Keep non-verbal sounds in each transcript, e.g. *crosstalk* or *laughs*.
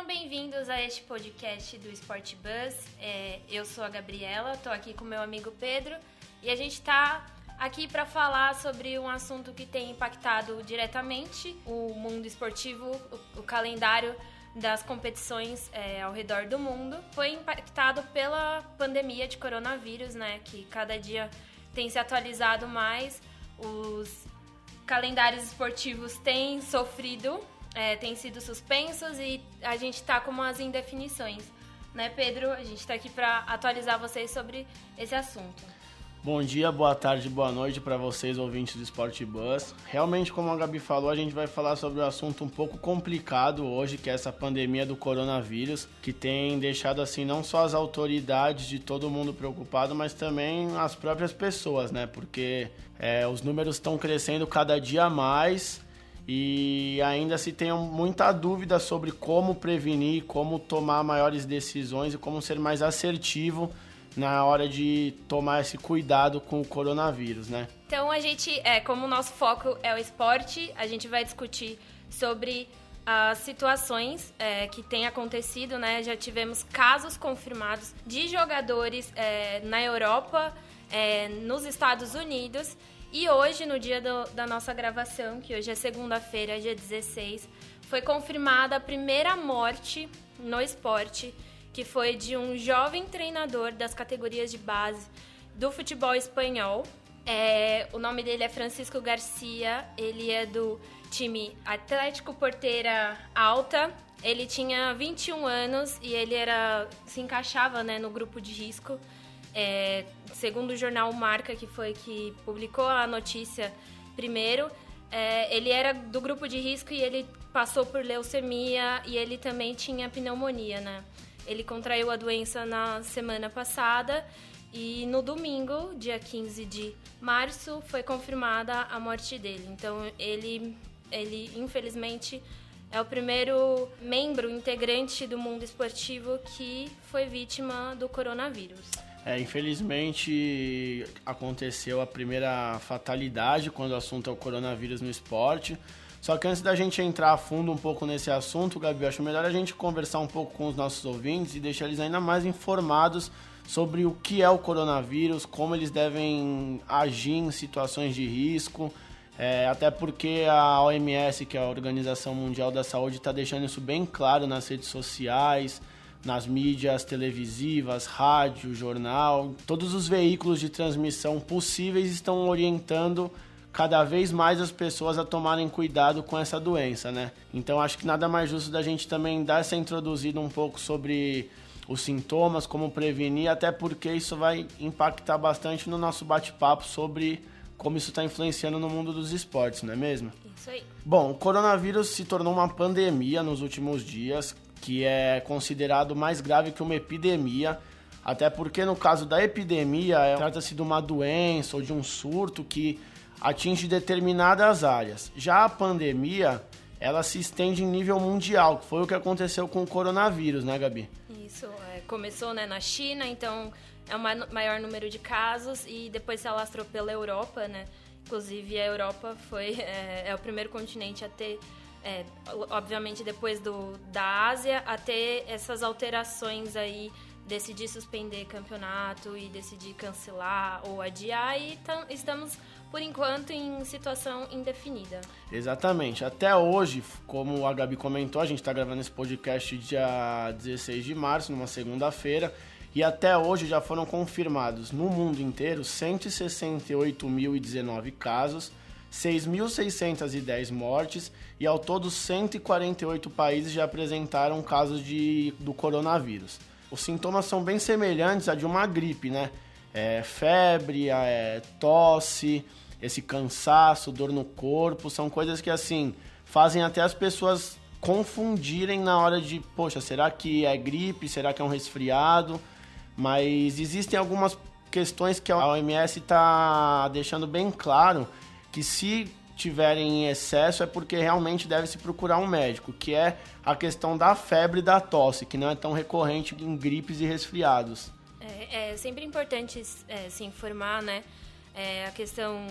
Sejam bem-vindos a este podcast do Sport Bus. É, eu sou a Gabriela, estou aqui com meu amigo Pedro e a gente está aqui para falar sobre um assunto que tem impactado diretamente o mundo esportivo, o, o calendário das competições é, ao redor do mundo. Foi impactado pela pandemia de coronavírus, né? Que cada dia tem se atualizado mais. Os calendários esportivos têm sofrido é, têm sido suspensos e a gente está com umas indefinições. Né, Pedro? A gente está aqui para atualizar vocês sobre esse assunto. Bom dia, boa tarde, boa noite para vocês, ouvintes do Sport Bus. Realmente, como a Gabi falou, a gente vai falar sobre um assunto um pouco complicado hoje, que é essa pandemia do coronavírus, que tem deixado assim não só as autoridades de todo mundo preocupado, mas também as próprias pessoas, né? Porque é, os números estão crescendo cada dia mais e ainda se tem muita dúvida sobre como prevenir, como tomar maiores decisões e como ser mais assertivo na hora de tomar esse cuidado com o coronavírus, né? Então a gente, é, como o nosso foco é o esporte, a gente vai discutir sobre as situações é, que têm acontecido, né? Já tivemos casos confirmados de jogadores é, na Europa, é, nos Estados Unidos e hoje, no dia do, da nossa gravação, que hoje é segunda-feira, dia 16, foi confirmada a primeira morte no esporte, que foi de um jovem treinador das categorias de base do futebol espanhol. É, o nome dele é Francisco Garcia, ele é do time Atlético Porteira Alta. Ele tinha 21 anos e ele era se encaixava né, no grupo de risco é, segundo o jornal Marca, que foi que publicou a notícia primeiro, é, ele era do grupo de risco e ele passou por leucemia e ele também tinha pneumonia, né? Ele contraiu a doença na semana passada e no domingo, dia 15 de março, foi confirmada a morte dele. Então ele, ele infelizmente é o primeiro membro integrante do mundo esportivo que foi vítima do coronavírus. É, infelizmente aconteceu a primeira fatalidade quando o assunto é o coronavírus no esporte. Só que antes da gente entrar a fundo um pouco nesse assunto, Gabi, acho melhor a gente conversar um pouco com os nossos ouvintes e deixar eles ainda mais informados sobre o que é o coronavírus, como eles devem agir em situações de risco. É, até porque a OMS, que é a Organização Mundial da Saúde, está deixando isso bem claro nas redes sociais nas mídias televisivas, rádio, jornal, todos os veículos de transmissão possíveis estão orientando cada vez mais as pessoas a tomarem cuidado com essa doença, né? Então acho que nada mais justo da gente também dar essa introduzida um pouco sobre os sintomas, como prevenir, até porque isso vai impactar bastante no nosso bate-papo sobre como isso está influenciando no mundo dos esportes, não é mesmo? Isso aí. Bom, o coronavírus se tornou uma pandemia nos últimos dias, que é considerado mais grave que uma epidemia, até porque no caso da epidemia é, trata-se de uma doença ou de um surto que atinge determinadas áreas. Já a pandemia, ela se estende em nível mundial, que foi o que aconteceu com o coronavírus, né, Gabi? Isso, é, começou né, na China, então é o maior número de casos e depois se alastrou pela Europa, né? Inclusive a Europa foi *laughs* é, é o primeiro continente a ter é, obviamente depois do, da Ásia, a ter essas alterações aí, decidir suspender campeonato e decidir cancelar ou adiar, e estamos, por enquanto, em situação indefinida. Exatamente. Até hoje, como a Gabi comentou, a gente está gravando esse podcast dia 16 de março, numa segunda-feira, e até hoje já foram confirmados no mundo inteiro 168.019 casos 6.610 mortes e ao todo 148 países já apresentaram casos de, do coronavírus. Os sintomas são bem semelhantes a de uma gripe, né? É, febre, é, tosse, esse cansaço, dor no corpo, são coisas que assim fazem até as pessoas confundirem na hora de, poxa, será que é gripe? Será que é um resfriado? Mas existem algumas questões que a OMS está deixando bem claro que se tiverem em excesso é porque realmente deve se procurar um médico, que é a questão da febre e da tosse, que não é tão recorrente em gripes e resfriados. É, é sempre importante é, se informar, né? É, a questão,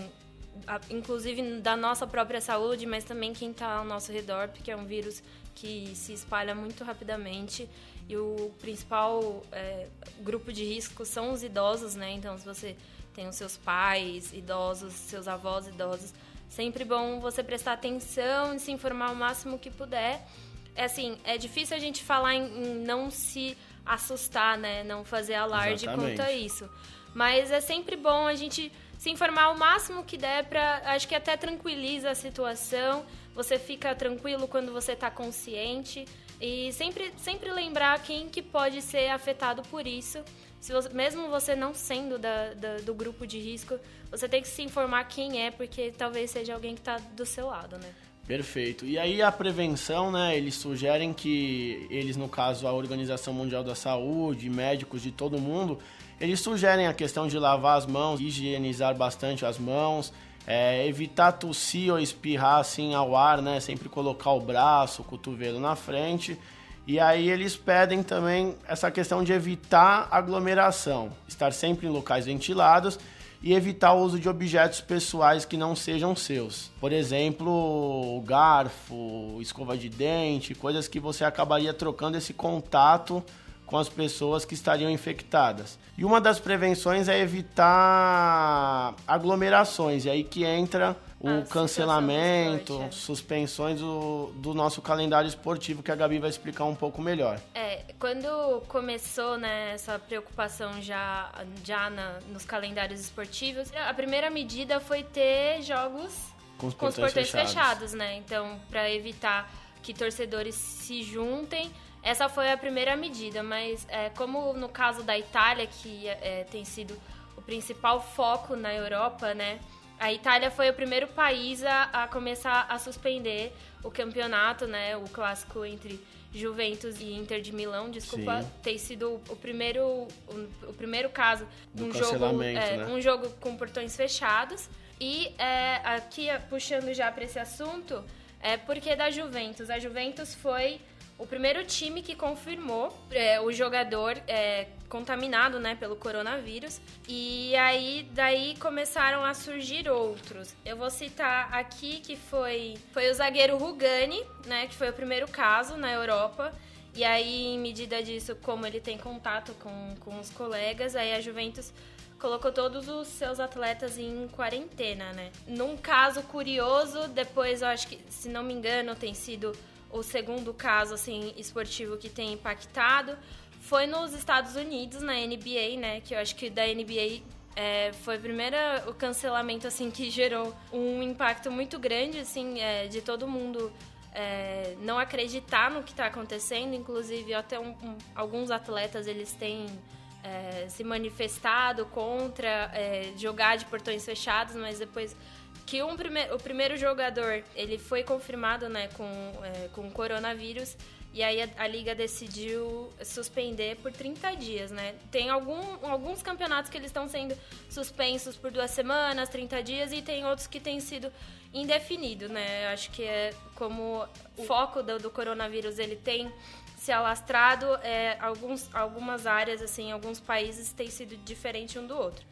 a, inclusive, da nossa própria saúde, mas também quem está ao nosso redor, porque é um vírus que se espalha muito rapidamente e o principal é, grupo de risco são os idosos, né? Então, se você tem os seus pais idosos, seus avós idosos, sempre bom você prestar atenção e se informar o máximo que puder. É assim, é difícil a gente falar em, em não se assustar, né? Não fazer alarde Exatamente. quanto a isso. Mas é sempre bom a gente se informar o máximo que der para acho que até tranquiliza a situação. Você fica tranquilo quando você está consciente e sempre sempre lembrar quem que pode ser afetado por isso. Se você, mesmo você não sendo da, da, do grupo de risco, você tem que se informar quem é, porque talvez seja alguém que está do seu lado, né? Perfeito. E aí a prevenção, né? Eles sugerem que eles, no caso, a Organização Mundial da Saúde, médicos de todo mundo, eles sugerem a questão de lavar as mãos, higienizar bastante as mãos, é, evitar tossir ou espirrar assim ao ar, né? Sempre colocar o braço, o cotovelo na frente. E aí eles pedem também essa questão de evitar aglomeração, estar sempre em locais ventilados e evitar o uso de objetos pessoais que não sejam seus. Por exemplo, garfo, escova de dente, coisas que você acabaria trocando esse contato com as pessoas que estariam infectadas. E uma das prevenções é evitar aglomerações, e aí que entra o ah, cancelamento, suspensões do, do nosso calendário esportivo, que a Gabi vai explicar um pouco melhor. É, quando começou né, essa preocupação já, já na, nos calendários esportivos, a primeira medida foi ter jogos com os portões, com os portões fechados. fechados, né? Então, para evitar que torcedores se juntem, essa foi a primeira medida, mas é, como no caso da Itália, que é, tem sido o principal foco na Europa, né? A Itália foi o primeiro país a, a começar a suspender o campeonato, né? O clássico entre Juventus e Inter de Milão, desculpa, Sim. ter sido o primeiro, o, o primeiro caso de um jogo, é, né? um jogo com portões fechados. E é, aqui, puxando já para esse assunto, é porque da Juventus. A Juventus foi o primeiro time que confirmou é, o jogador é, contaminado né, pelo coronavírus. E aí daí começaram a surgir outros. Eu vou citar aqui que foi, foi o zagueiro Rugani, né, que foi o primeiro caso na Europa. E aí, em medida disso, como ele tem contato com, com os colegas, aí a Juventus colocou todos os seus atletas em quarentena, né? Num caso curioso, depois eu acho que, se não me engano, tem sido o segundo caso assim esportivo que tem impactado foi nos Estados Unidos na NBA, né? Que eu acho que da NBA é, foi primeiro o cancelamento assim que gerou um impacto muito grande assim é, de todo mundo é, não acreditar no que está acontecendo. Inclusive até um, um, alguns atletas eles têm é, se manifestado contra é, jogar de portões fechados, mas depois que um prime o primeiro jogador ele foi confirmado né, com, é, com coronavírus e aí a, a, liga decidiu suspender por 30 dias, né? Tem algum, alguns campeonatos que eles estão sendo suspensos por duas semanas, 30 dias, e tem outros que têm sido indefinidos, né? Acho que é como o foco do, do coronavírus ele tem se alastrado, é, alguns, algumas áreas, assim, alguns países têm sido diferente um do outro.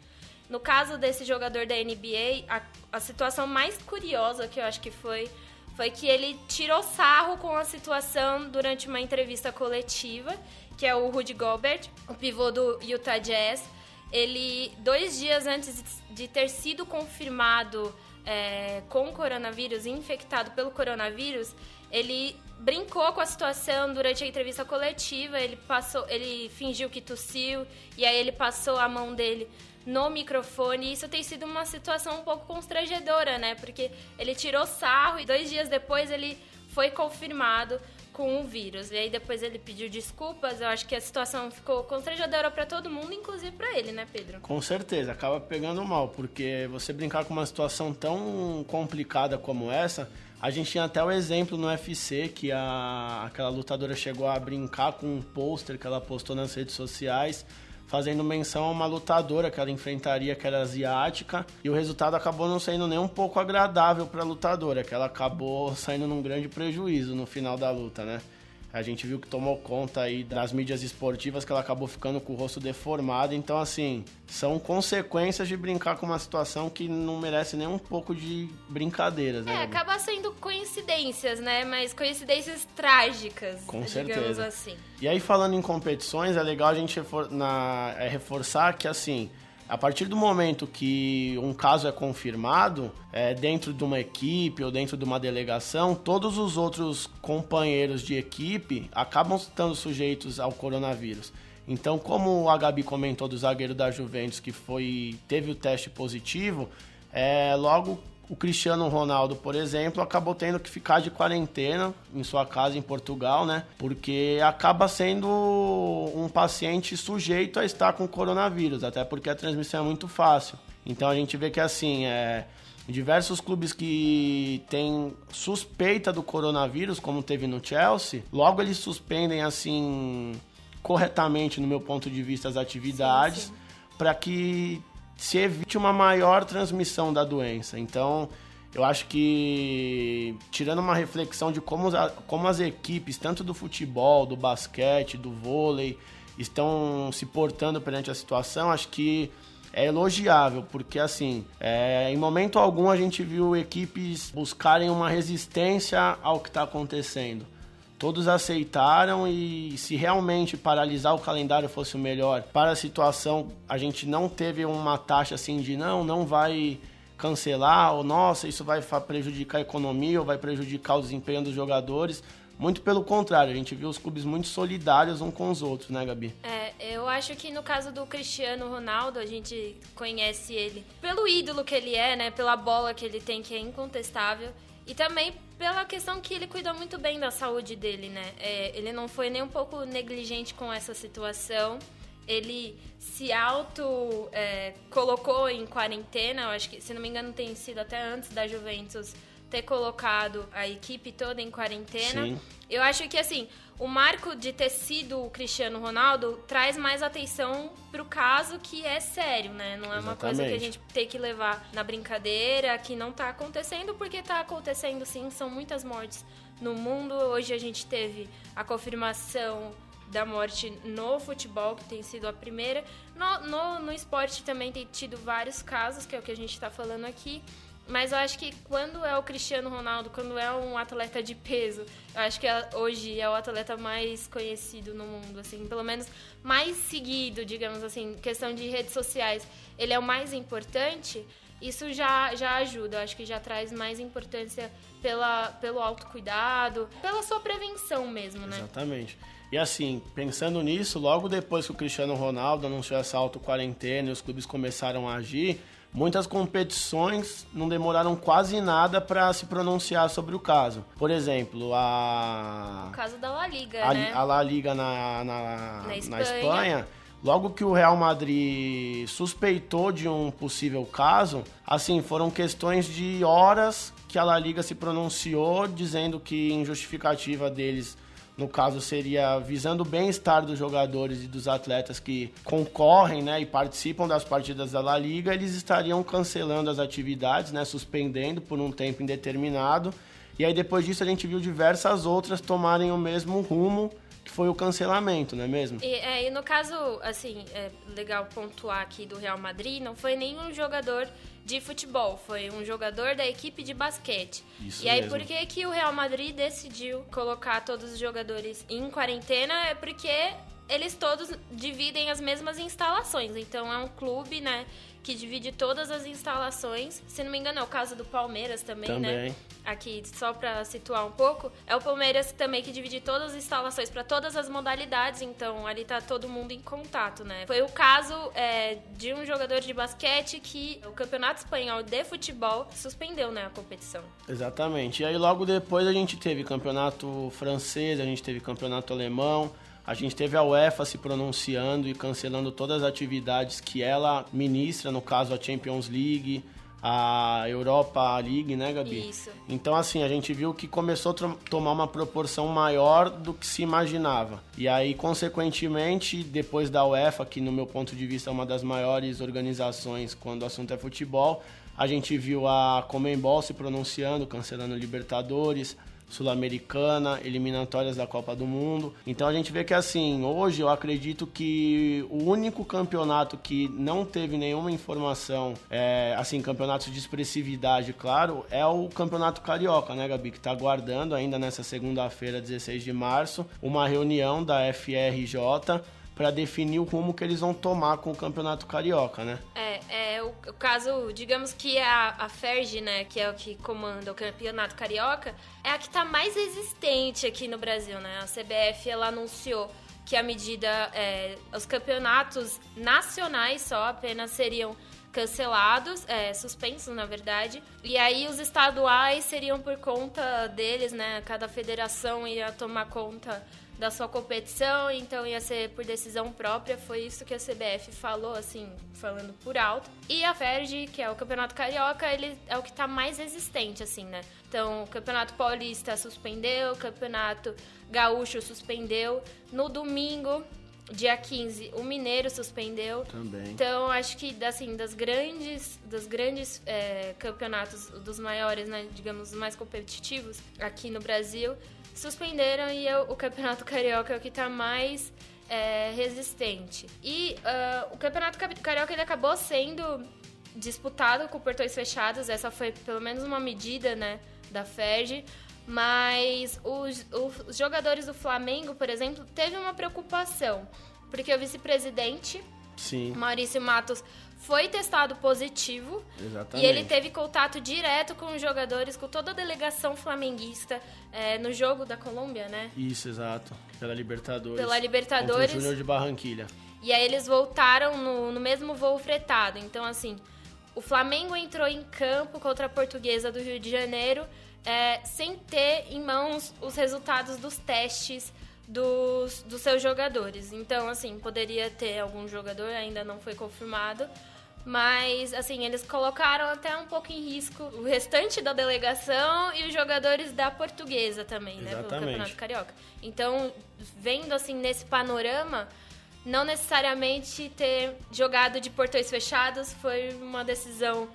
No caso desse jogador da NBA, a, a situação mais curiosa que eu acho que foi foi que ele tirou sarro com a situação durante uma entrevista coletiva, que é o Rudy Gobert, o pivô do Utah Jazz. Ele, dois dias antes de ter sido confirmado é, com coronavírus, infectado pelo coronavírus, ele brincou com a situação durante a entrevista coletiva. Ele passou, ele fingiu que tossiu e aí ele passou a mão dele no microfone. Isso tem sido uma situação um pouco constrangedora, né? Porque ele tirou sarro e dois dias depois ele foi confirmado com o vírus. E aí depois ele pediu desculpas. Eu acho que a situação ficou constrangedora para todo mundo, inclusive para ele, né, Pedro? Com certeza, acaba pegando mal, porque você brincar com uma situação tão complicada como essa, a gente tinha até o exemplo no UFC que a, aquela lutadora chegou a brincar com um pôster que ela postou nas redes sociais fazendo menção a uma lutadora que ela enfrentaria, que era asiática, e o resultado acabou não sendo nem um pouco agradável para a lutadora, que ela acabou saindo num grande prejuízo no final da luta, né? A gente viu que tomou conta aí das mídias esportivas que ela acabou ficando com o rosto deformado. Então, assim, são consequências de brincar com uma situação que não merece nem um pouco de brincadeiras, né? É, acaba sendo coincidências, né? Mas coincidências trágicas, com digamos certeza. assim. E aí, falando em competições, é legal a gente refor na, é, reforçar que, assim, a partir do momento que um caso é confirmado, é, dentro de uma equipe ou dentro de uma delegação, todos os outros companheiros de equipe acabam estando sujeitos ao coronavírus. Então, como a Gabi comentou do zagueiro da Juventus que foi teve o teste positivo, é, logo o Cristiano Ronaldo, por exemplo, acabou tendo que ficar de quarentena em sua casa em Portugal, né? Porque acaba sendo um paciente sujeito a estar com coronavírus, até porque a transmissão é muito fácil. Então a gente vê que assim, é, diversos clubes que têm suspeita do coronavírus, como teve no Chelsea, logo eles suspendem assim corretamente, no meu ponto de vista, as atividades para que se evite uma maior transmissão da doença. Então, eu acho que, tirando uma reflexão de como, como as equipes, tanto do futebol, do basquete, do vôlei, estão se portando perante a situação, acho que é elogiável, porque assim, é, em momento algum a gente viu equipes buscarem uma resistência ao que está acontecendo todos aceitaram e se realmente paralisar o calendário fosse o melhor para a situação, a gente não teve uma taxa assim de não, não vai cancelar, ou nossa, isso vai prejudicar a economia ou vai prejudicar o desempenho dos jogadores. Muito pelo contrário, a gente viu os clubes muito solidários uns com os outros, né, Gabi? É, eu acho que no caso do Cristiano Ronaldo, a gente conhece ele pelo ídolo que ele é, né? Pela bola que ele tem, que é incontestável. E também pela questão que ele cuidou muito bem da saúde dele, né? É, ele não foi nem um pouco negligente com essa situação. Ele se auto é, colocou em quarentena, eu acho que, se não me engano, tem sido até antes da Juventus ter colocado a equipe toda em quarentena. Sim. Eu acho que, assim, o marco de ter sido o Cristiano Ronaldo traz mais atenção pro caso que é sério, né? Não é uma coisa que a gente tem que levar na brincadeira, que não tá acontecendo, porque tá acontecendo sim, são muitas mortes no mundo. Hoje a gente teve a confirmação da morte no futebol, que tem sido a primeira. No, no, no esporte também tem tido vários casos, que é o que a gente está falando aqui. Mas eu acho que quando é o Cristiano Ronaldo, quando é um atleta de peso, eu acho que é, hoje é o atleta mais conhecido no mundo, assim, pelo menos mais seguido, digamos assim, questão de redes sociais, ele é o mais importante, isso já, já ajuda, eu acho que já traz mais importância pela, pelo autocuidado, pela sua prevenção mesmo, né? Exatamente. E assim, pensando nisso, logo depois que o Cristiano Ronaldo anunciou essa auto-quarentena e os clubes começaram a agir, muitas competições não demoraram quase nada para se pronunciar sobre o caso. Por exemplo, a. O caso da La Liga, a, né? A La Liga na, na, na, Espanha. na Espanha. Logo que o Real Madrid suspeitou de um possível caso, assim, foram questões de horas que a La Liga se pronunciou, dizendo que em justificativa deles no caso seria visando o bem-estar dos jogadores e dos atletas que concorrem né, e participam das partidas da La Liga, eles estariam cancelando as atividades, né, suspendendo por um tempo indeterminado. E aí depois disso a gente viu diversas outras tomarem o mesmo rumo que foi o cancelamento, não é mesmo? E, é, e no caso, assim, é legal pontuar aqui do Real Madrid, não foi nenhum jogador de futebol, foi um jogador da equipe de basquete. Isso e aí, mesmo. por que, que o Real Madrid decidiu colocar todos os jogadores em quarentena? É porque eles todos dividem as mesmas instalações. Então é um clube, né, que divide todas as instalações. Se não me engano, é o caso do Palmeiras também, Também. né? Aqui, só para situar um pouco, é o Palmeiras também que divide todas as instalações para todas as modalidades, então ali tá todo mundo em contato, né? Foi o caso é, de um jogador de basquete que o Campeonato Espanhol de Futebol suspendeu, né, a competição. Exatamente. E aí logo depois a gente teve campeonato francês, a gente teve campeonato alemão, a gente teve a UEFA se pronunciando e cancelando todas as atividades que ela ministra, no caso a Champions League, a Europa League, né, Gabi? Isso. Então, assim, a gente viu que começou a tomar uma proporção maior do que se imaginava. E aí, consequentemente, depois da UEFA, que no meu ponto de vista é uma das maiores organizações quando o assunto é futebol, a gente viu a Comembol se pronunciando, cancelando Libertadores, Sul-Americana, eliminatórias da Copa do Mundo. Então a gente vê que assim, hoje eu acredito que o único campeonato que não teve nenhuma informação, é, assim, campeonato de expressividade, claro, é o Campeonato Carioca, né, Gabi? Que está aguardando ainda nessa segunda-feira, 16 de março, uma reunião da FRJ para definir o rumo que eles vão tomar com o Campeonato Carioca, né? É, é o, o caso, digamos que a, a Ferg, né, que é o que comanda o Campeonato Carioca, é a que está mais resistente aqui no Brasil, né? A CBF, ela anunciou que a medida, é, os campeonatos nacionais só apenas seriam cancelados, é, suspensos na verdade, e aí os estaduais seriam por conta deles, né? Cada federação ia tomar conta da sua competição, então ia ser por decisão própria. Foi isso que a CBF falou, assim, falando por alto. E a FERJ, que é o Campeonato Carioca, ele é o que está mais resistente, assim, né? Então, o Campeonato Paulista suspendeu, o Campeonato Gaúcho suspendeu. No domingo, dia 15, o Mineiro suspendeu. Também. Então, acho que, assim, das grandes, dos grandes é, campeonatos, dos maiores, né, digamos, mais competitivos aqui no Brasil, suspenderam e o Campeonato Carioca é o que está mais é, resistente. E uh, o Campeonato Carioca ele acabou sendo disputado com portões fechados, essa foi pelo menos uma medida né, da FERJ, mas os, os jogadores do Flamengo, por exemplo, teve uma preocupação, porque o vice-presidente, Maurício Matos, foi testado positivo. Exatamente. E ele teve contato direto com os jogadores, com toda a delegação flamenguista é, no jogo da Colômbia, né? Isso, exato. Pela Libertadores. Pela Libertadores. Júnior de Barranquilha. E aí eles voltaram no, no mesmo voo fretado. Então, assim, o Flamengo entrou em campo contra a Portuguesa do Rio de Janeiro é, sem ter em mãos os resultados dos testes dos, dos seus jogadores. Então, assim, poderia ter algum jogador, ainda não foi confirmado, mas, assim, eles colocaram até um pouco em risco o restante da delegação e os jogadores da portuguesa também, Exatamente. né? Pelo Campeonato Carioca. Então, vendo, assim, nesse panorama, não necessariamente ter jogado de portões fechados foi uma decisão...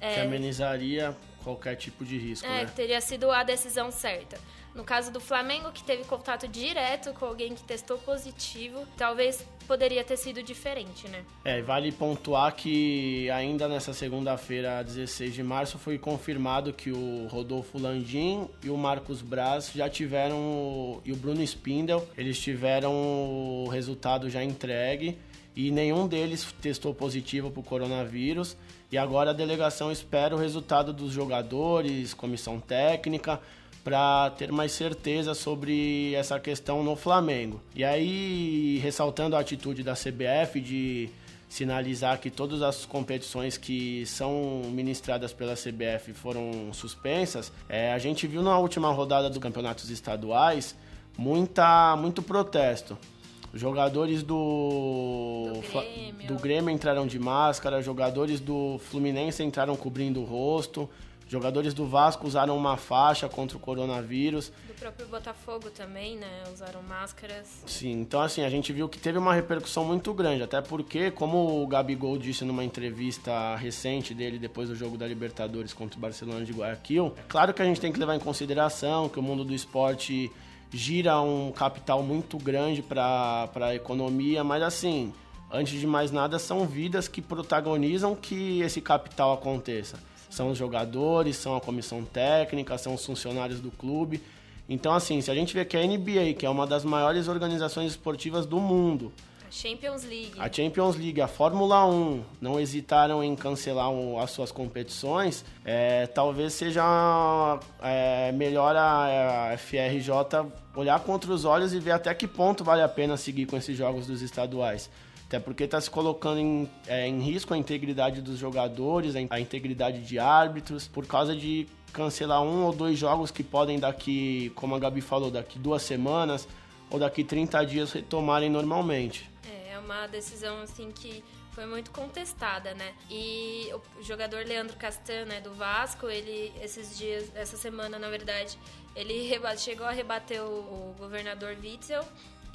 É, que amenizaria qualquer tipo de risco, é, né? teria sido a decisão certa. No caso do Flamengo, que teve contato direto com alguém que testou positivo, talvez poderia ter sido diferente, né? É, vale pontuar que ainda nessa segunda-feira, 16 de março, foi confirmado que o Rodolfo Landim e o Marcos Braz já tiveram, e o Bruno Spindel, eles tiveram o resultado já entregue e nenhum deles testou positivo para o coronavírus. E agora a delegação espera o resultado dos jogadores, comissão técnica, para ter mais certeza sobre essa questão no Flamengo. E aí, ressaltando a atitude da CBF de sinalizar que todas as competições que são ministradas pela CBF foram suspensas, é, a gente viu na última rodada dos campeonatos estaduais muita, muito protesto. Jogadores do, do Grêmio. do Grêmio entraram de máscara, jogadores do Fluminense entraram cobrindo o rosto, Jogadores do Vasco usaram uma faixa contra o coronavírus. Do próprio Botafogo também, né? Usaram máscaras. Sim, então assim, a gente viu que teve uma repercussão muito grande, até porque, como o Gabigol disse numa entrevista recente dele depois do jogo da Libertadores contra o Barcelona de Guayaquil, é claro que a gente tem que levar em consideração que o mundo do esporte gira um capital muito grande para a economia, mas assim, antes de mais nada, são vidas que protagonizam que esse capital aconteça são os jogadores, são a comissão técnica, são os funcionários do clube. Então, assim, se a gente vê que a NBA, que é uma das maiores organizações esportivas do mundo, a Champions League. A Champions League, a Fórmula 1 não hesitaram em cancelar as suas competições, é, talvez seja é, melhor a, a FRJ olhar contra os olhos e ver até que ponto vale a pena seguir com esses jogos dos estaduais. Até porque está se colocando em, é, em risco a integridade dos jogadores, a integridade de árbitros, por causa de cancelar um ou dois jogos que podem daqui, como a Gabi falou, daqui duas semanas ou daqui 30 dias retomarem normalmente. É, é uma decisão assim que foi muito contestada, né? E o jogador Leandro Castan, né, do Vasco, ele esses dias, essa semana, na verdade, ele chegou a rebater o, o governador Witzel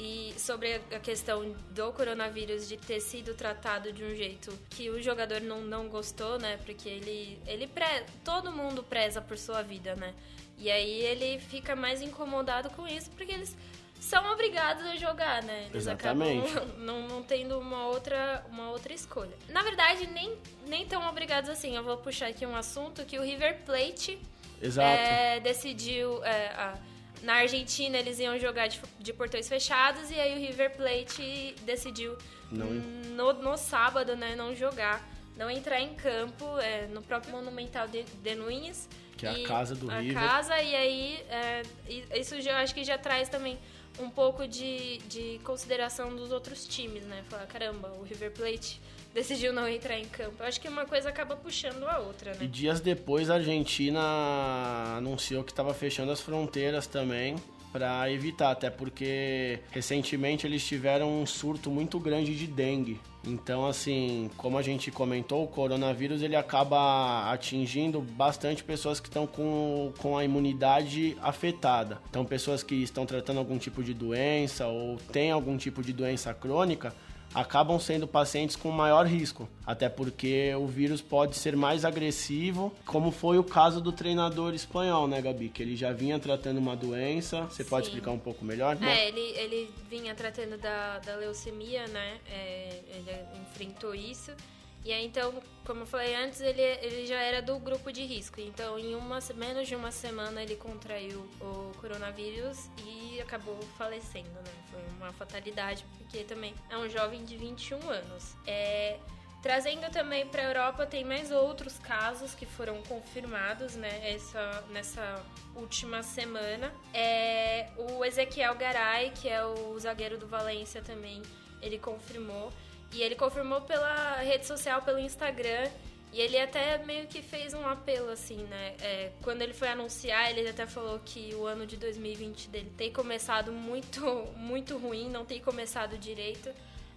e sobre a questão do coronavírus de ter sido tratado de um jeito que o jogador não, não gostou, né? Porque ele, ele pre... todo mundo preza por sua vida, né? E aí ele fica mais incomodado com isso, porque eles são obrigados a jogar, né? Eles Exatamente. acabam *laughs* não, não tendo uma outra, uma outra escolha. Na verdade, nem, nem tão obrigados assim. Eu vou puxar aqui um assunto que o River Plate é, decidiu. é, a- na Argentina eles iam jogar de, de portões fechados e aí o River Plate decidiu Não- no, no sábado, né, não jogar, não entrar em campo é, no próprio Monumental de, de Nunes. Que é a casa do a River. casa, e aí é, isso já, acho que já traz também um pouco de, de consideração dos outros times, né? Falar, caramba, o River Plate decidiu não entrar em campo. Eu acho que uma coisa acaba puxando a outra, E né? dias depois a Argentina anunciou que estava fechando as fronteiras também para evitar, até porque recentemente eles tiveram um surto muito grande de dengue. Então, assim, como a gente comentou, o coronavírus ele acaba atingindo bastante pessoas que estão com, com a imunidade afetada. Então, pessoas que estão tratando algum tipo de doença ou têm algum tipo de doença crônica acabam sendo pacientes com maior risco, até porque o vírus pode ser mais agressivo, como foi o caso do treinador espanhol, né, Gabi? Que ele já vinha tratando uma doença. Você pode Sim. explicar um pouco melhor? né? É, ele, ele vinha tratando da, da leucemia, né? É, ele enfrentou isso. E aí, então, como eu falei antes, ele, ele já era do grupo de risco. Então, em uma, menos de uma semana, ele contraiu o coronavírus e acabou falecendo, né? Foi uma fatalidade, porque também é um jovem de 21 anos. É, Trazendo também para a Europa, tem mais outros casos que foram confirmados né, essa, nessa última semana. É, o Ezequiel Garay, que é o zagueiro do Valência também, ele confirmou. E ele confirmou pela rede social, pelo Instagram. E ele até meio que fez um apelo, assim, né? É, quando ele foi anunciar, ele até falou que o ano de 2020 dele tem começado muito, *laughs* muito ruim, não tem começado direito.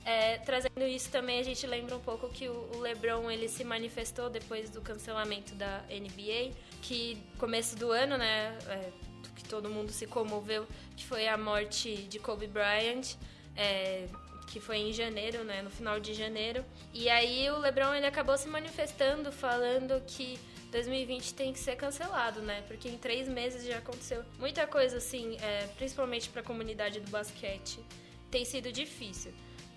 É, trazendo isso também, a gente lembra um pouco que o, LeBron ele se manifestou depois do cancelamento da NBA, que começo do ano, né, é, que todo mundo se comoveu, que foi a morte de Kobe Bryant, é, que foi em janeiro, né, no final de janeiro. E aí o LeBron ele acabou se manifestando, falando que 2020 tem que ser cancelado, né? Porque em três meses já aconteceu muita coisa assim, é, principalmente para a comunidade do basquete, tem sido difícil.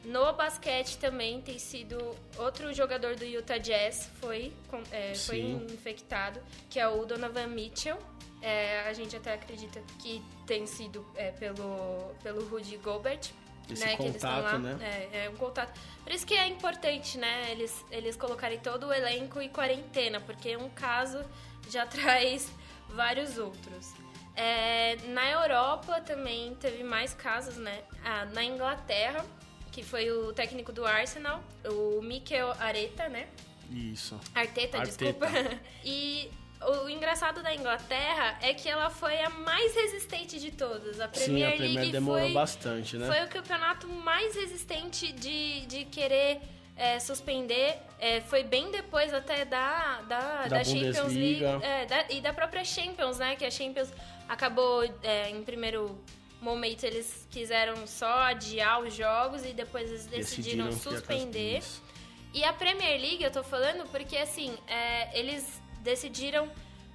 No basquete também tem sido outro jogador do Utah Jazz foi, é, foi infectado, que é o Donovan Mitchell. É, a gente até acredita que tem sido é, pelo, pelo Rudy Gobert. Esse né, contato, lá. né? É, é um contato. Por isso que é importante, né? Eles, eles colocarem todo o elenco em quarentena, porque um caso já *laughs* traz vários outros. É, na Europa também teve mais casos, né? Ah, na Inglaterra, que foi o técnico do Arsenal, o Mikel Areta, né? Isso. Arteta, Arteta. desculpa. *laughs* E o engraçado da Inglaterra é que ela foi a mais resistente de todas. A Sim, Premier a Premier League demorou foi, bastante, né? foi o campeonato mais resistente de, de querer é, suspender. É, foi bem depois até da, da, Da Champions League é, da- e da própria Champions, né? Que a Champions acabou é, em primeiro momento eles quiseram só adiar os jogos e depois eles decidiram, cas- suspender. E a Premier League, eu tô falando porque, assim, é, eles decidiram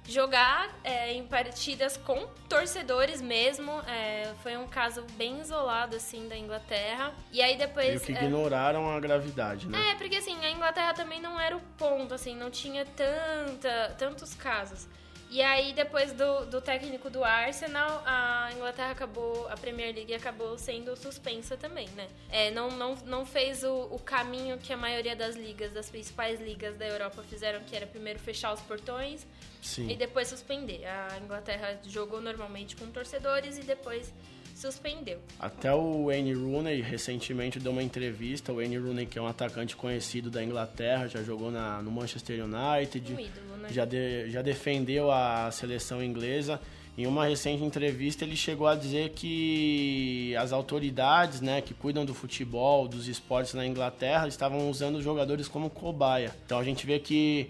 jogar é, em partidas com torcedores mesmo. É, foi um caso bem isolado, assim, da Inglaterra. E aí Meio depois... que é, ignoraram a gravidade, né? é, porque assim, a Inglaterra também não era o ponto, assim, não tinha tanta, tantos casos. E aí, depois do, do técnico do Arsenal, a Inglaterra acabou, a Premier League acabou sendo suspensa também, né? É, não, não, não fez o, o caminho que a maioria das ligas, das principais ligas da Europa fizeram, que era primeiro fechar os portões Sim. e depois suspender. A Inglaterra jogou normalmente com torcedores e depois suspendeu. Até o Wayne Rooney recentemente deu uma entrevista. O Wayne Rooney, que é um atacante conhecido da Inglaterra, já jogou na, no Manchester United, Um ídolo, né? já, de- já defendeu a seleção inglesa. Em uma recente entrevista, ele chegou a dizer que as autoridades né, que cuidam do futebol, dos esportes na Inglaterra, estavam usando os jogadores como cobaia. Então a gente vê que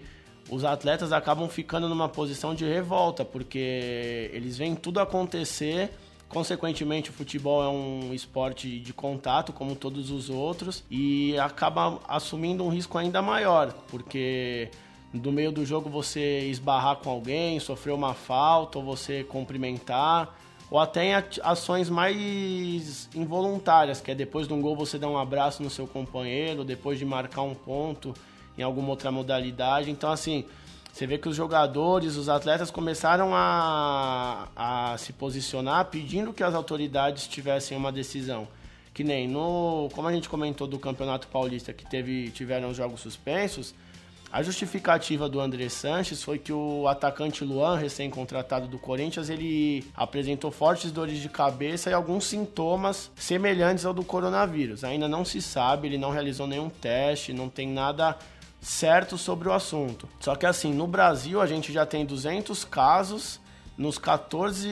os atletas acabam ficando numa posição de revolta, porque eles veem tudo acontecer. Consequentemente, o futebol é um esporte de contato, como todos os outros, e acaba assumindo um risco ainda maior, porque do meio do jogo você esbarrar com alguém, sofrer uma falta, ou você cumprimentar, ou até em ações mais involuntárias, que é depois de um gol você dar um abraço no seu companheiro, depois de marcar um ponto em alguma outra modalidade. Então, assim, você vê que os jogadores, os atletas começaram a, a se posicionar pedindo que as autoridades tivessem uma decisão. Que nem no. Como a gente comentou do Campeonato Paulista, que teve, tiveram jogos suspensos, a justificativa do André Sanches foi que o atacante Luan, recém-contratado do Corinthians, ele apresentou fortes dores de cabeça e alguns sintomas semelhantes ao do coronavírus. Ainda não se sabe, ele não realizou nenhum teste, não tem nada certo sobre o assunto. Só que assim, no Brasil a gente já tem 200 casos nos 14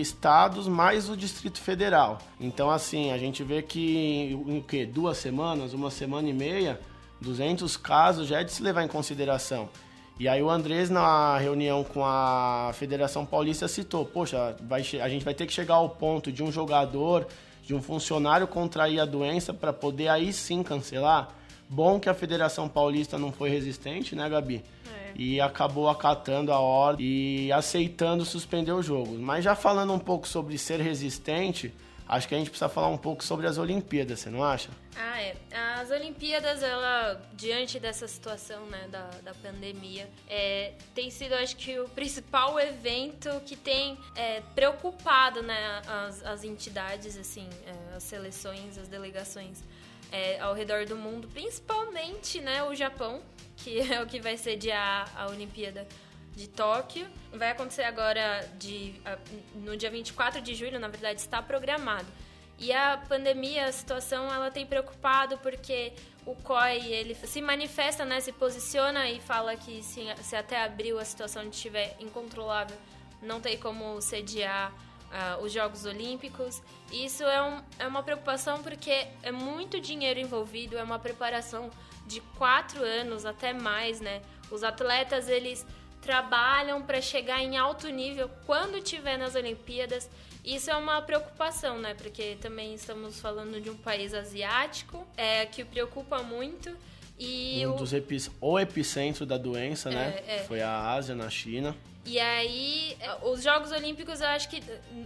estados mais o Distrito Federal. Então assim, a gente vê que em o que duas semanas, uma semana e meia, 200 casos já é de se levar em consideração. E aí o Andrés na reunião com a Federação Paulista citou, poxa, vai, a gente vai ter que chegar ao ponto de um jogador, de um funcionário contrair a doença para poder aí sim cancelar. Bom que a Federação Paulista não foi resistente, né, Gabi? É. E acabou acatando a ordem e aceitando suspender o jogo. Mas já falando um pouco sobre ser resistente, acho que a gente precisa falar um pouco sobre as Olimpíadas, você não acha? Ah, é. As Olimpíadas, ela, diante dessa situação, né, da, da pandemia, é, tem sido, acho que, o principal evento que tem é, preocupado, né, as, as entidades, assim, é, as seleções, as delegações é, ao redor do mundo, principalmente né, o Japão, que é o que vai sediar a Olimpíada de Tóquio. Vai acontecer agora de, no dia 24 de julho, na verdade, está programado. E a pandemia, a situação, ela tem preocupado porque o COI, ele se manifesta, né, se posiciona e fala que se, se até abril a situação estiver incontrolável, não tem como sediar uh, os Jogos Olímpicos. Isso é, um, é uma preocupação porque é muito dinheiro envolvido, é uma preparação de quatro anos até mais, né? Os atletas eles trabalham para chegar em alto nível quando tiver nas Olimpíadas. Isso é uma preocupação, né? Porque também estamos falando de um país asiático é, que preocupa muito. E um o... dos epi... o epicentro da doença, né? É, é. Foi a Ásia, na China. E aí, os Jogos Olímpicos, eu acho que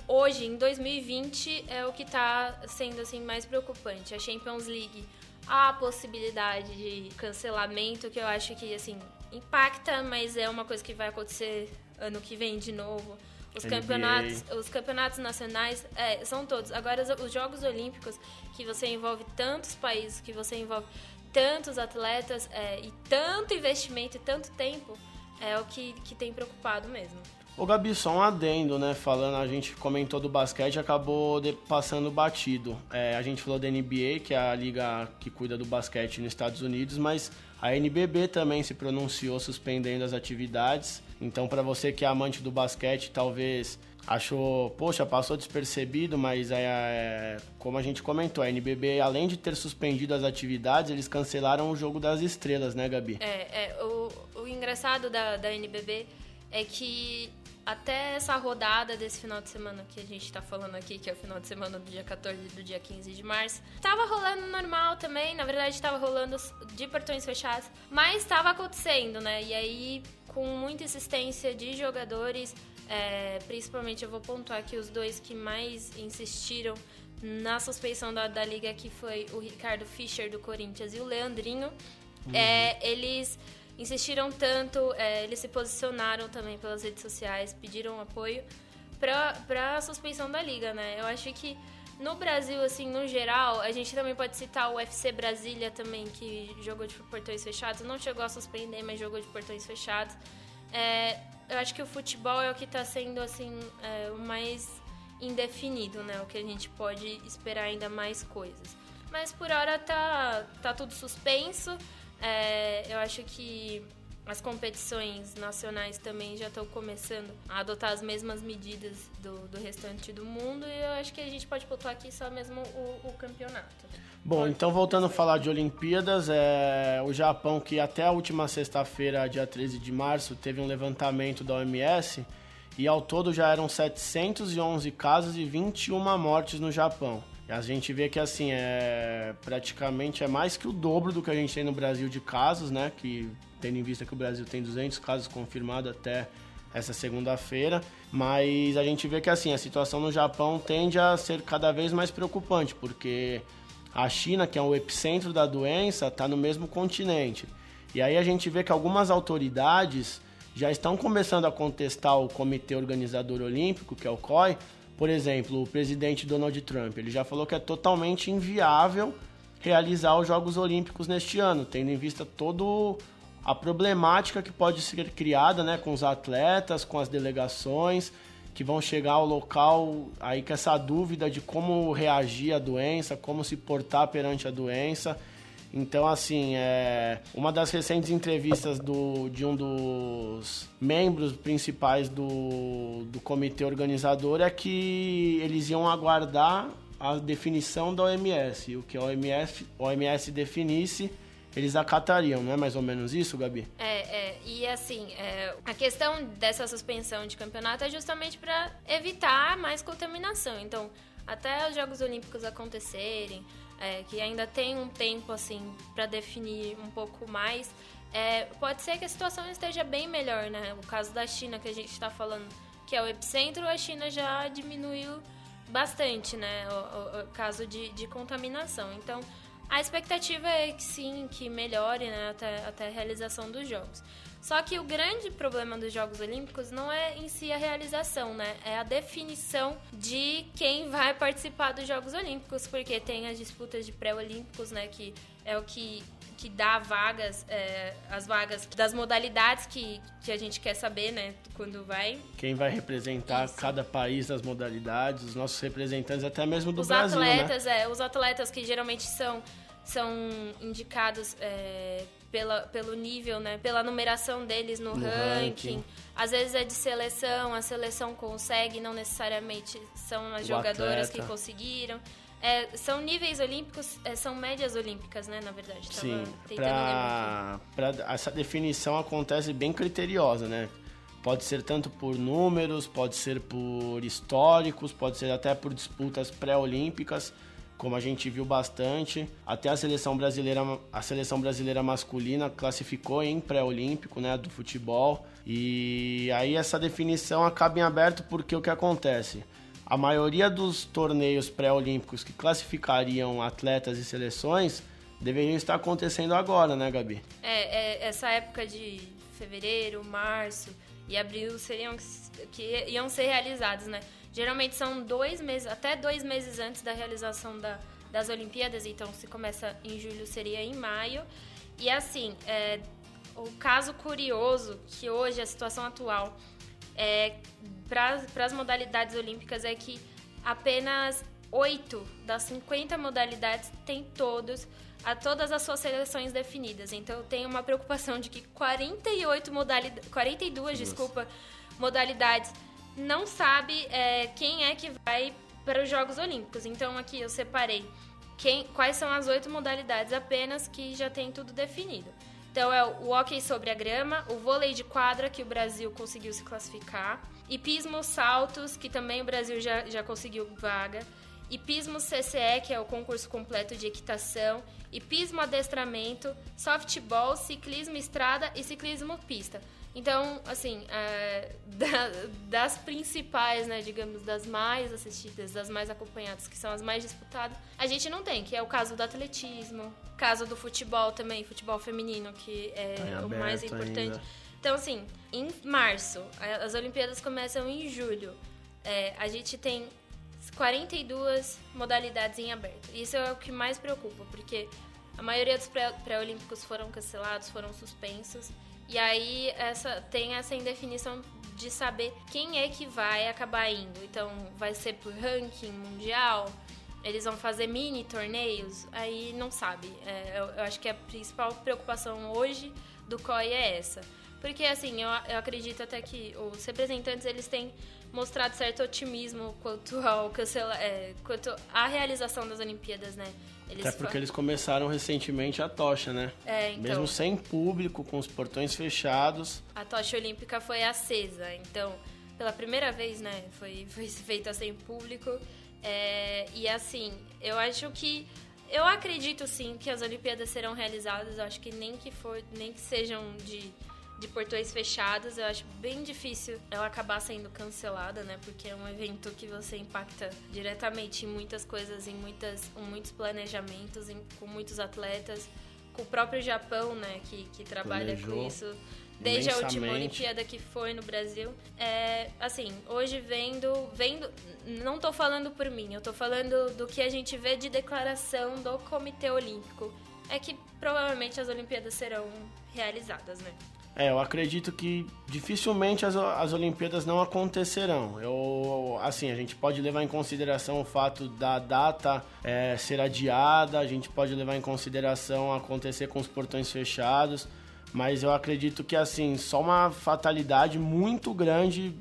hoje, em 2020, é o que está sendo assim mais preocupante. A Champions League, a possibilidade de cancelamento, que eu acho que assim impacta, mas é uma coisa que vai acontecer ano que vem de novo. Os campeonatos, os campeonatos nacionais é, são todos. Agora, os Jogos Olímpicos, que você envolve tantos países, que você envolve tantos atletas é, e tanto investimento e tanto tempo é o que, que tem preocupado mesmo. O Gabi, só um adendo, né? Falando, a gente comentou do basquete acabou de, passando batido. É, a gente falou da NBA, que é a liga que cuida do basquete nos Estados Unidos, mas a NBB também se pronunciou suspendendo as atividades. Então, para você que é amante do basquete, talvez achou, poxa, passou despercebido, mas é, é, como a gente comentou, a NBB, além de ter suspendido as atividades, eles cancelaram o jogo das estrelas, né, Gabi? É, é o, o engraçado da, da NBB é que até essa rodada desse final de semana que a gente tá falando aqui, que é o final de semana do dia 14 e do dia 15 de março, tava rolando normal também, na verdade tava rolando de portões fechados, mas tava acontecendo, né? E aí, com muita insistência de jogadores, é, principalmente eu vou pontuar aqui os dois que mais insistiram na suspeição da, da liga, que foi o Ricardo Fischer do Corinthians e o Leandrinho. Uhum. É, eles insistiram tanto, é, eles se posicionaram também pelas redes sociais, pediram apoio para a suspensão da liga, né? Eu acho que no Brasil, assim, no geral, a gente também pode citar o UFC Brasília também, que jogou de portões fechados. Não chegou a suspender, mas jogou de portões fechados. É, eu acho que o futebol é o que está sendo, assim, é, o mais indefinido, né? O que a gente pode esperar ainda mais coisas. Mas por hora tá, tá tudo suspenso. É, eu acho que as competições nacionais também já estão começando a adotar as mesmas medidas do, do restante do mundo e eu acho que a gente pode pontuar aqui só mesmo o, o campeonato. Bom, pode então voltando a falar de Olimpíadas, é, o Japão que até a última sexta-feira, dia 13 de março, teve um levantamento da OMS e ao todo já eram 711 casos e 21 mortes no Japão. A gente vê que assim é praticamente é mais que o dobro do que a gente tem no Brasil de casos, né? Que tendo em vista que o Brasil tem 200 casos confirmados até essa segunda-feira, mas a gente vê que assim a situação no Japão tende a ser cada vez mais preocupante, porque a China, que é o epicentro da doença, está no mesmo continente. E aí a gente vê que algumas autoridades já estão começando a contestar o Comitê Organizador Olímpico, que é o COI, por exemplo, o presidente Donald Trump, ele já falou que é totalmente inviável realizar os Jogos Olímpicos neste ano, tendo em vista toda a problemática que pode ser criada né, com os atletas, com as delegações que vão chegar ao local aí com essa dúvida de como reagir à doença, como se portar perante a doença. Então, assim, é, uma das recentes entrevistas do, de um dos membros principais do, do comitê organizador é que eles iam aguardar a definição da OMS. O que a OMS, OMS definisse, eles acatariam, não é mais ou menos isso, Gabi? É, é e assim, é, a questão dessa suspensão de campeonato é justamente para evitar mais contaminação. Então, até os Jogos Olímpicos acontecerem, é, que ainda tem um tempo assim para definir um pouco mais, é, pode ser que a situação esteja bem melhor, né? O caso da China que a gente está falando, que é o epicentro, a China já diminuiu bastante, né? O, o, o caso de, de, contaminação. Então, a expectativa é que sim, que melhore né, até, até a realização dos jogos. Só que o grande problema dos Jogos Olímpicos não é em si a realização, né? É a definição de quem vai participar dos Jogos Olímpicos, porque tem as disputas de pré-olímpicos, né? Que é o que, que dá vagas, é, as vagas das modalidades que, que a gente quer saber, né? Quando vai. Quem vai representar Isso. cada país das modalidades, os nossos representantes, até mesmo do os Brasil. Os atletas, né? é, os atletas que geralmente são, são indicados. É, pela, pelo nível, né? Pela numeração deles no, no ranking. ranking. Às vezes é de seleção, a seleção consegue, não necessariamente são as o jogadoras atleta. que conseguiram. É, são níveis olímpicos, é, são médias olímpicas, né, na verdade. Sim, pra, pra, essa definição acontece bem criteriosa, né? Pode ser tanto por números, pode ser por históricos, pode ser até por disputas pré-olímpicas como a gente viu bastante. Até a seleção brasileira, a seleção brasileira masculina classificou em pré-olímpico, né, do futebol. E aí essa definição acaba em aberto porque o que acontece? A maioria dos torneios pré-olímpicos que classificariam atletas e seleções deveriam estar acontecendo agora, né, Gabi? É, é essa época de fevereiro, março e abril seriam que iam ser realizados, né? Geralmente são dois meses, até dois meses antes da realização da, das Olimpíadas, então se começa em julho seria em maio. E assim, é, o caso curioso que hoje a situação atual é para as modalidades olímpicas é que apenas oito das 50 modalidades têm todos a todas as suas seleções definidas. Então tem uma preocupação de que 48 modalidades, 42, Nossa. desculpa, modalidades não sabe é, quem é que vai para os Jogos Olímpicos. Então aqui eu separei quem, quais são as oito modalidades apenas que já tem tudo definido. Então é o hockey sobre a grama, o vôlei de quadra, que o Brasil conseguiu se classificar, hipismo saltos, que também o Brasil já, já conseguiu vaga, hipismo CCE, que é o concurso completo de equitação, hipismo adestramento, softball, ciclismo estrada e ciclismo pista. Então, assim, é, *laughs* da, das principais, né, digamos, das mais assistidas, das mais acompanhadas, que são as mais disputadas, a gente não tem, que é o caso do atletismo, caso do futebol também, futebol feminino, que é tá o mais importante. Ainda. Então, assim, em março, as Olimpíadas começam em julho, é, a gente tem 42 modalidades em aberto. Isso é o que mais preocupa, porque a maioria dos pré-olímpicos foram cancelados, foram suspensos. E aí essa tem essa indefinição de saber quem é que vai acabar indo. Então, vai ser por ranking mundial? Eles vão fazer mini torneios? Aí não sabe. É, eu, eu, acho que a principal preocupação hoje do COI é essa. Porque, assim, eu, eu acredito até que os representantes, eles têm mostrado certo otimismo quanto ao cancela, é, quanto à realização das Olimpíadas, né? Eles Até porque eles começaram recentemente a tocha, né? É, então, Mesmo sem público, com os portões fechados. A tocha olímpica foi acesa, então, pela primeira vez, né, foi, *laughs* foi feita sem público. É, e assim, eu acho que eu acredito sim que as Olimpíadas serão realizadas. Eu acho que nem que for, nem que sejam de, de portões fechados, eu acho bem difícil ela acabar sendo cancelada, né? Porque é um evento que você impacta diretamente em muitas coisas, em muitas, em muitos planejamentos, em, com muitos atletas, com o próprio Japão, né? Que, que trabalha Planejou. com isso desde a última Olimpíada que foi no Brasil. É, assim, hoje vendo, vendo, não estou falando por mim, eu estou falando do que a gente vê de declaração do Comitê Olímpico. É que provavelmente as Olimpíadas serão realizadas, né? É, eu acredito que dificilmente as, as Olimpíadas não acontecerão. Eu, assim, a gente pode levar em consideração o fato da data é, ser adiada, a gente pode levar em consideração acontecer com os portões fechados. Mas eu acredito que, assim, só uma fatalidade muito grande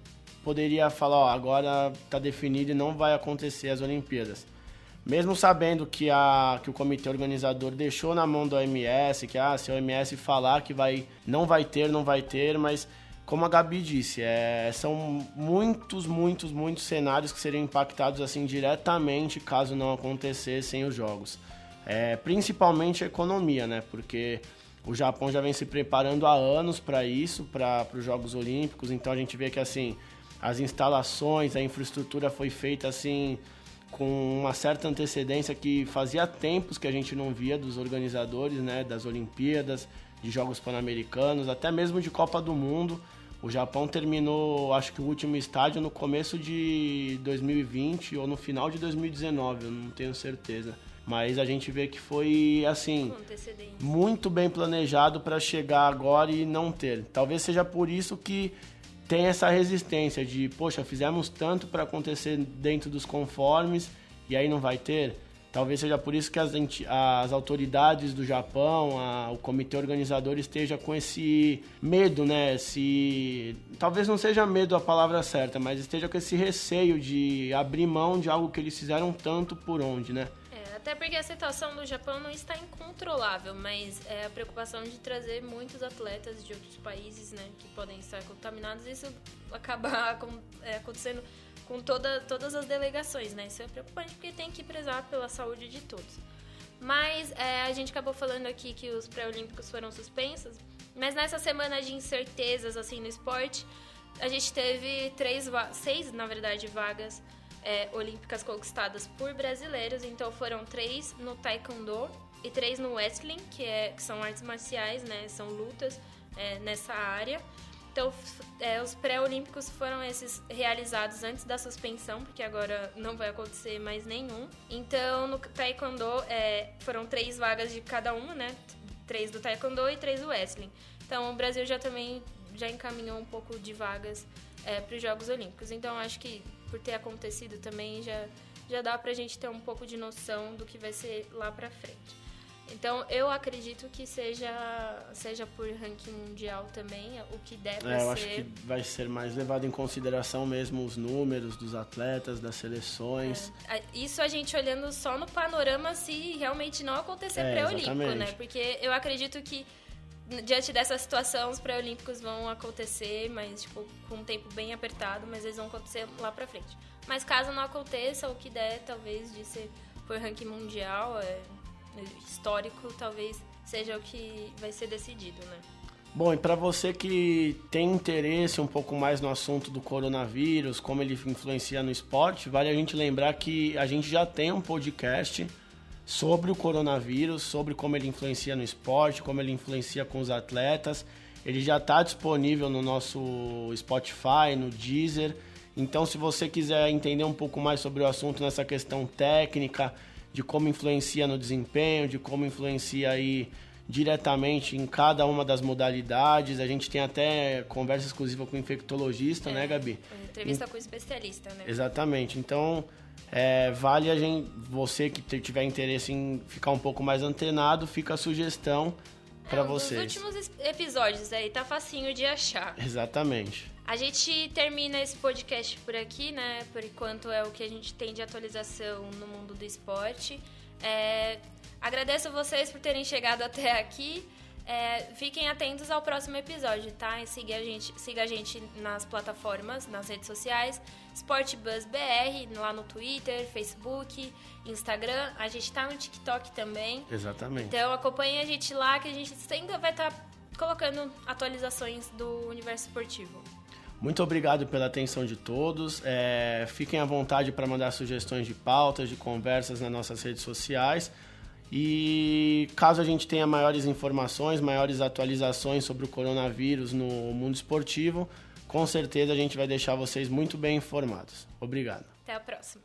poderia falar, ó, agora está definido e não vai acontecer as Olimpíadas. Mesmo sabendo que, a, que o comitê organizador deixou na mão do OMS, que ah, se o OMS falar que vai, não vai ter, não vai ter, mas como a Gabi disse, é, são muitos, muitos, muitos cenários que seriam impactados assim diretamente caso não acontecessem os jogos. É, principalmente a economia, né? Porque o Japão já vem se preparando há anos para isso, para os Jogos Olímpicos. Então a gente vê que assim as instalações, a infraestrutura foi feita assim com uma certa antecedência que fazia tempos que a gente não via dos organizadores, né, das Olimpíadas, de Jogos Pan-Americanos, até mesmo de Copa do Mundo. O Japão terminou, acho que o último estádio no começo de 2020 ou no final de 2019, eu não tenho certeza. Mas a gente vê que foi assim muito bem planejado para chegar agora e não ter. Talvez seja por isso que tem essa resistência de, poxa, fizemos tanto para acontecer dentro dos conformes e aí não vai ter. Talvez seja por isso que as, as autoridades do Japão, a, o comitê organizador esteja com esse medo, né? Esse, talvez não seja medo a palavra certa, mas esteja com esse receio de abrir mão de algo que eles fizeram tanto por onde, né? Até porque a situação do Japão não está incontrolável, mas é a preocupação de trazer muitos atletas de outros países, né, que podem estar contaminados, isso acaba *laughs* é, acontecendo com toda, todas as delegações, né? Isso é preocupante porque tem que prezar pela saúde de todos. Mas é, a gente acabou falando aqui que os pré-olímpicos foram suspensos, mas nessa semana de incertezas assim no esporte, a gente teve três, seis, na verdade, vagas é, olímpicas conquistadas por brasileiros. Então foram três no Taekwondo e três no Wrestling, que, é, que são artes marciais, né? São lutas é, nessa área. Então, é, os pré-olímpicos foram esses realizados antes da suspensão, porque agora não vai acontecer mais nenhum. Então, no Taekwondo, é, foram três vagas de cada uma, né? Três do Taekwondo e três do Wrestling. Então, o Brasil já também já encaminhou um pouco de vagas é, para os Jogos Olímpicos. Então, acho que por ter acontecido também, já, já dá pra gente ter um pouco de noção do que vai ser lá pra frente. Então, eu acredito que seja, seja por ranking mundial também, o que deve é, eu ser. acho que vai ser mais levado em consideração mesmo os números dos atletas, das seleções. É. Isso a gente olhando só no panorama se realmente não acontecer é, pré-olímpico, né? Porque eu acredito que diante dessa situação, os pré-olímpicos vão acontecer, mas tipo, com um tempo bem apertado, mas eles vão acontecer lá pra frente. Mas caso não aconteça, o que der, talvez, de ser por ranking mundial, é, histórico, talvez seja o que vai ser decidido, né? Bom, e para você que tem interesse um pouco mais no assunto do coronavírus, como ele influencia no esporte, vale a gente lembrar que a gente já tem um podcast sobre o coronavírus, sobre como ele influencia no esporte, como ele influencia com os atletas. Ele já está disponível no nosso Spotify, no Deezer. Então, se você quiser entender um pouco mais sobre o assunto nessa questão técnica, de como influencia no desempenho, de como influencia aí diretamente em cada uma das modalidades. A gente tem até conversa exclusiva com o infectologista, né, é, né, Gabi? Entrevista com o especialista, né? Exatamente. Então, é, vale a gente, você que tiver interesse em ficar um pouco mais antenado, fica a sugestão para é, um vocês. Nos últimos episódios aí tá facinho de achar. Exatamente. A gente termina esse podcast por aqui, né? Por enquanto é o que a gente tem de atualização no mundo do esporte. É, agradeço vocês por terem chegado até aqui. É, fiquem atentos ao próximo episódio, tá? E siga a gente, siga a gente nas plataformas, nas redes sociais, SportBuzzBR, lá no Twitter, Facebook, Instagram. A gente tá no TikTok também. Exatamente. Então acompanhe a gente lá que a gente sempre vai estar tá colocando atualizações do universo esportivo. Muito obrigado pela atenção de todos. É, fiquem à vontade para mandar sugestões de pautas, de conversas nas nossas redes sociais. E caso a gente tenha maiores informações, maiores atualizações sobre o coronavírus no mundo esportivo, com certeza a gente vai deixar vocês muito bem informados. Obrigado. Até a próxima.